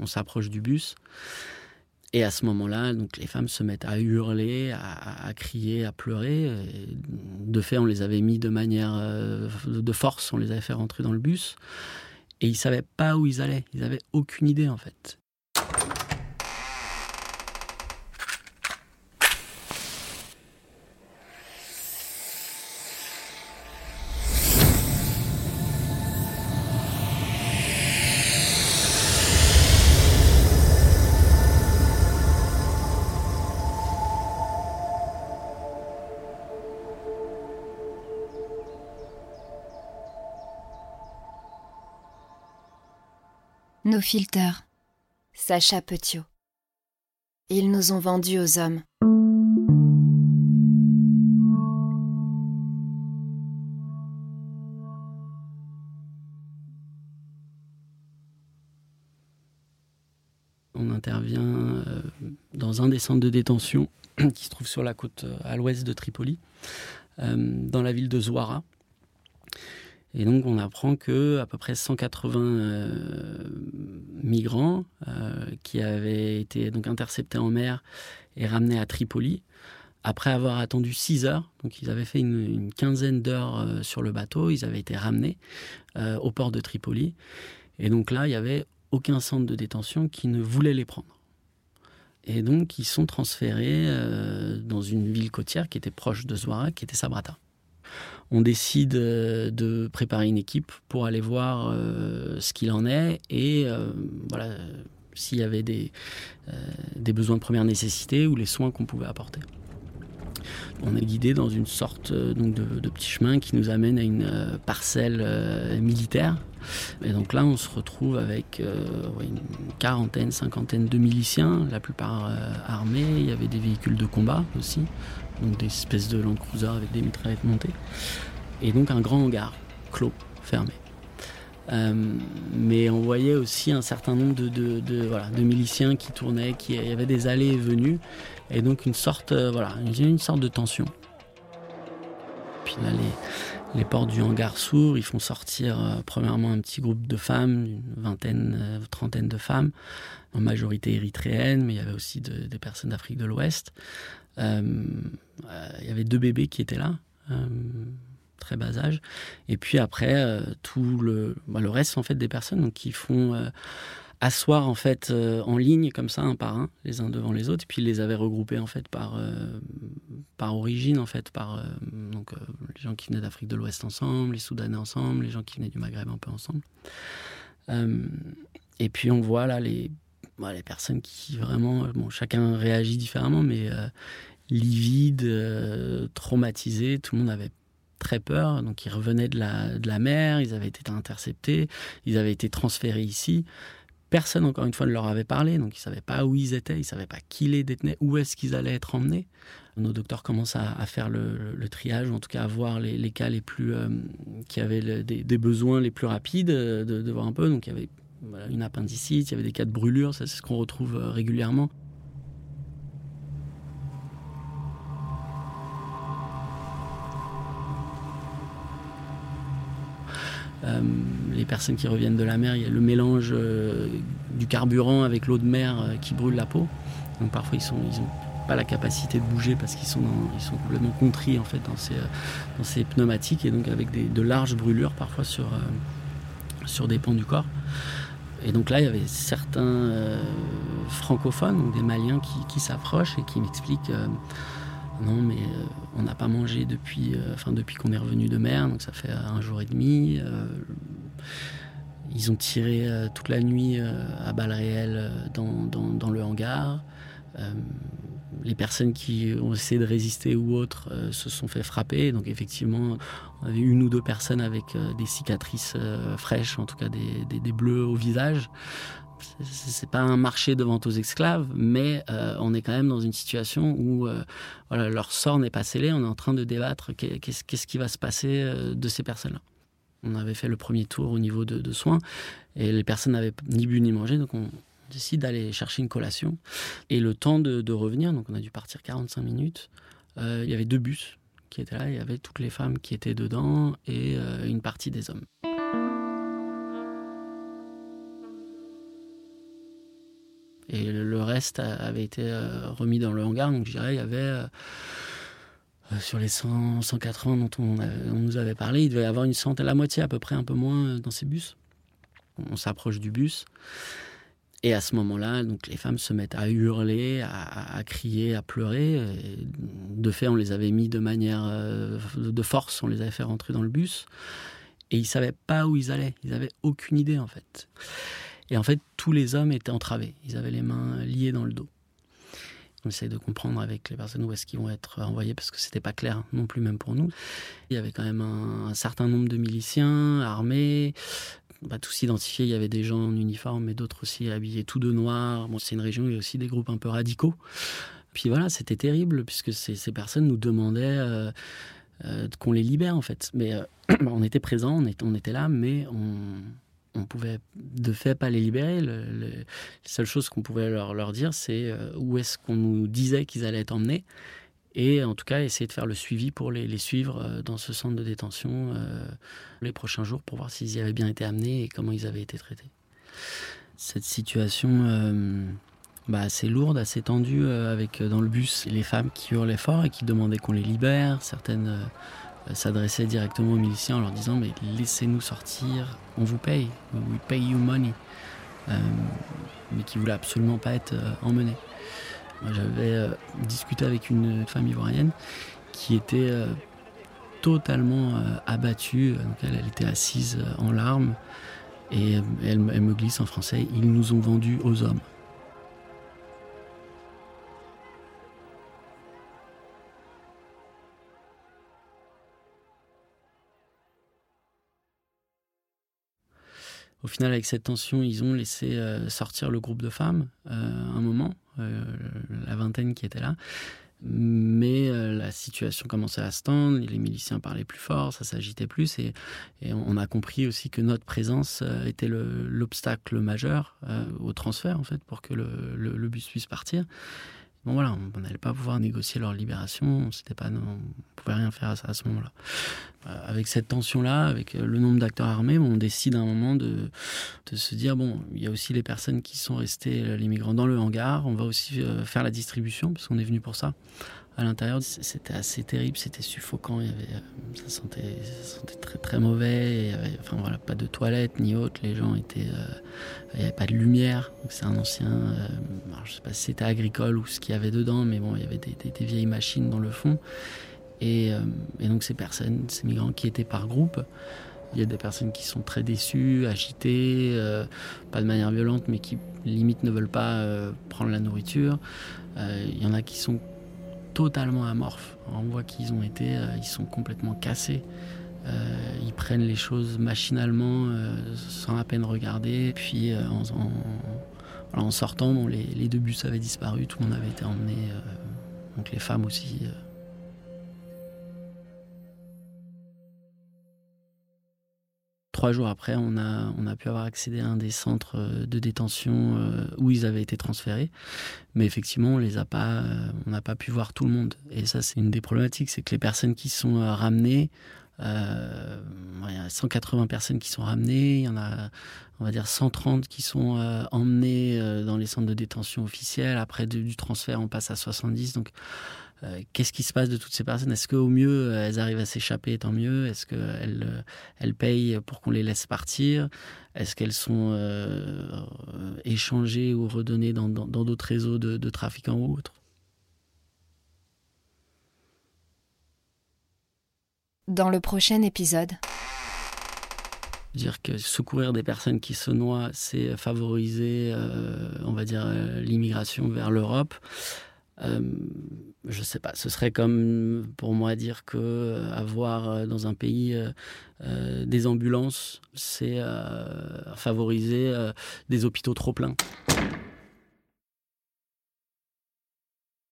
On s'approche du bus. Et à ce moment-là, donc les femmes se mettent à hurler, à, crier, à pleurer. de fait, on les avait mis de manière euh, de force, on les avait fait rentrer dans le bus. Et ils savaient pas où ils allaient. Ils avaient aucune idée en fait. Nos filters. Sacha Petiot. Ils nous ont vendus aux hommes. On intervient euh, dans un des centres de détention qui se trouve sur la côte euh, à l'ouest de Tripoli, euh, dans la ville de Zouara. Et donc on apprend que à peu près 180 euh, migrants euh, qui avaient été donc interceptés en mer et ramenés à Tripoli après avoir attendu 6 heures, donc ils avaient fait une, quinzaine d'heures euh, sur le bateau, ils avaient été ramenés au port de Tripoli. Et donc là, il n'y avait aucun centre de détention qui ne voulait les prendre. Et donc ils sont transférés dans une ville côtière qui était proche de Zouara, qui était Sabrata on décide euh, de préparer une équipe pour aller voir euh, ce qu'il en est et euh, voilà s'il y avait des, des besoins de première nécessité ou les soins qu'on pouvait apporter. On est guidé dans une sorte donc de, petit chemin qui nous amène à une parcelle militaire. Et donc là, on se retrouve avec une quarantaine, cinquantaine de miliciens, la plupart armés. Il y avait des véhicules de combat aussi donc des espèces de Land Cruiser avec des mitraillettes montées, et donc un grand hangar clos, fermé. Euh, mais on voyait aussi un certain nombre de, de, miliciens qui tournaient, qui il y avait des allées et venues, et donc une sorte, euh, voilà, une sorte de tension. Puis là, les, portes du hangar s'ouvrent, ils font sortir euh, premièrement un petit groupe de femmes, une vingtaine, trentaine de femmes, en majorité érythréennes, mais il y avait aussi des personnes d'Afrique de l'Ouest. Euh, euh, il y avait deux bébés qui étaient là euh, très bas âge. Et puis après, tout le, bah, le reste en fait des personnes qui font asseoir en fait en ligne comme ça un par un, les uns devant les autres. Et puis ils les avaient regroupés en fait par par origine en fait, par donc les gens qui venaient d'Afrique de l'Ouest ensemble, les Soudanais ensemble, les gens qui venaient du Maghreb un peu ensemble. et puis on voit là les les personnes qui vraiment, bon, chacun réagit différemment, mais euh, livides, euh, traumatisés, tout le monde avait très peur. Donc ils revenaient de la, de la mer, ils avaient été interceptés, ils avaient été transférés ici. Personne, encore une fois, ne leur avait parlé, donc ils ne savaient pas où ils étaient, ils ne savaient pas qui les détenait, où est-ce qu'ils allaient être emmenés. Nos docteurs commencent à, faire le, triage, en tout cas à voir les, cas les plus, euh, qui avaient des, besoins les plus rapides, de, de, voir un peu. Donc il y avait une appendicite, il y avait des cas de brûlure, ça c'est ce qu'on retrouve euh, régulièrement. Les personnes qui reviennent de la mer, il y a le mélange euh, du carburant avec l'eau de mer qui brûle la peau. Donc parfois ils n'ont ils pas la capacité de bouger parce qu'ils sont, sont complètement contris en fait dans ces, pneumatiques et donc avec de larges brûlures parfois sur, sur des pans du corps. Et donc là, il y avait certains euh, francophones, donc des Maliens, qui, s'approchent et qui m'expliquent euh, non, mais euh, on n'a pas mangé depuis, enfin depuis qu'on est revenu de mer, donc ça fait un jour et demi. ils ont tiré toute la nuit à balles réelles dans le hangar les personnes qui ont essayé de résister ou autres euh, se sont fait frapper. Donc effectivement, on avait une ou deux personnes avec euh, des cicatrices euh, fraîches, en tout cas des, bleus au visage. C'est pas un marché de vente aux esclaves, mais on est quand même dans une situation où voilà, leur sort n'est pas scellé. On est en train de débattre qu'est-ce qui va se passer de ces personnes-là. On avait fait le premier tour au niveau de, soins et les personnes n'avaient ni bu ni mangé, donc on, décide d'aller chercher une collation. Et le temps de, revenir, donc on a dû partir 45 minutes, euh, il y avait deux bus qui étaient là, il y avait toutes les femmes qui étaient dedans et euh, une partie des hommes. Et le reste avait été remis dans le hangar. Donc je dirais, il y avait sur les 100, 180 dont on, nous avait parlé, il devait y avoir une centaine, la moitié à peu près, un peu moins dans ces bus. On s'approche du bus. Et à ce moment-là, donc les femmes se mettent à hurler, à, crier, à pleurer. de fait, on les avait mis de manière euh, de force, on les avait fait rentrer dans le bus. Et ils savaient pas où ils allaient. Ils avaient aucune idée en fait. Et en fait, tous les hommes étaient entravés. Ils avaient les mains liées dans le dos. On essaye de comprendre avec les personnes où est-ce qu'ils vont être envoyés parce que c'était pas clair non plus même pour nous. Il y avait quand même un certain nombre de miliciens armés, bah, tous identifiés. Il y avait des gens en uniforme, mais d'autres aussi habillés tout de noir. Bon, c'est une région où il y a aussi des groupes un peu radicaux. Puis voilà, c'était terrible puisque ces, personnes nous demandaient euh, euh, qu'on les libère en fait. Mais euh, on était présents, on était là, mais on, on pouvait de fait pas les libérer. La seule chose qu'on pouvait leur, leur dire, c'est où est-ce qu'on nous disait qu'ils allaient être emmenés et en tout cas essayer de faire le suivi pour les, les suivre euh, dans ce centre de détention euh, les prochains jours pour voir s'ils y avaient bien été amenés et comment ils avaient été traités. Cette situation euh, bah, assez lourde, assez tendue avec dans le bus les femmes qui hurlaient fort et qui demandaient qu'on les libère. Certaines s'adressaient directement aux miliciens en leur disant mais laissez-nous sortir, on vous paye, we pay you money, mais qui voulaient absolument pas être emmenées. J'avais euh, discuté avec une femme ivoirienne qui était euh, totalement euh, abattue. elle, était assise en larmes et elle, me glisse en français Ils nous ont vendus aux hommes. Au final, avec cette tension, ils ont laissé sortir le groupe de femmes un moment. Euh, la vingtaine qui était là. Mais euh, la situation commençait à se tendre, les miliciens parlaient plus fort, ça s'agitait plus, et, on a compris aussi que notre présence euh, était l'obstacle majeur au transfert, en fait, pour que le bus puisse partir. Bon voilà, on n'allait pas pouvoir négocier leur libération, c'était pas, on pouvait rien faire à, ce moment-là. Euh, avec cette tension-là, avec euh, le nombre d'acteurs armés, on décide à un moment de, de, se dire bon, il y a aussi les personnes qui sont restées, euh, les migrants dans le hangar, on va aussi faire la distribution parce qu'on est venu pour ça à l'intérieur, c'était assez terrible, c'était suffocant. Il y avait, ça, sentait, ça sentait très très mauvais. Enfin voilà, pas de toilettes ni autre. Les gens étaient, il n'y avait pas de lumière. c'est un ancien, euh, je sais pas si c'était agricole ou ce qu'il y avait dedans, mais bon, il y avait des, vieilles machines dans le fond. Et, et, donc ces personnes, ces migrants qui étaient par groupe, il y a des personnes qui sont très déçues, agitées, pas de manière violente, mais qui limite ne veulent pas prendre la nourriture. Il y en a qui sont totalement amorphes. On voit qu'ils ont été, euh, ils sont complètement cassés. Euh, ils prennent les choses machinalement, euh, sans à peine regarder. Puis en, sortant, les, deux bus avaient disparu, tout le monde avait été emmené, donc les femmes aussi. trois jours après, on a, pu avoir accédé à un des centres euh, de détention euh, où ils avaient été transférés. Mais effectivement, on euh, on n'a pas pu voir tout le monde. Et ça, c'est une des problématiques, c'est que les personnes qui sont ramenées, euh, il y a 180 personnes qui sont ramenées, il y en a, on va dire, 130 qui sont emmenées dans les centres de détention officiels. Après du transfert, on passe à 70. Donc, euh, qu'est-ce qui se passe de toutes ces personnes? Est-ce qu'au mieux, elles arrivent à s'échapper, tant mieux? Est-ce qu'elles euh, elles payent pour qu'on les laisse partir? Est-ce qu'elles sont euh, échangées ou redonnées dans d'autres réseaux de, de trafiquants ou autres Dans le prochain épisode dire que secourir des personnes qui se noient, c'est favoriser, on va dire, l'immigration vers l'Europe. Euh, je sais pas, ce serait comme pour moi dire que euh, avoir euh, dans un pays des ambulances, c'est favoriser des hôpitaux trop pleins.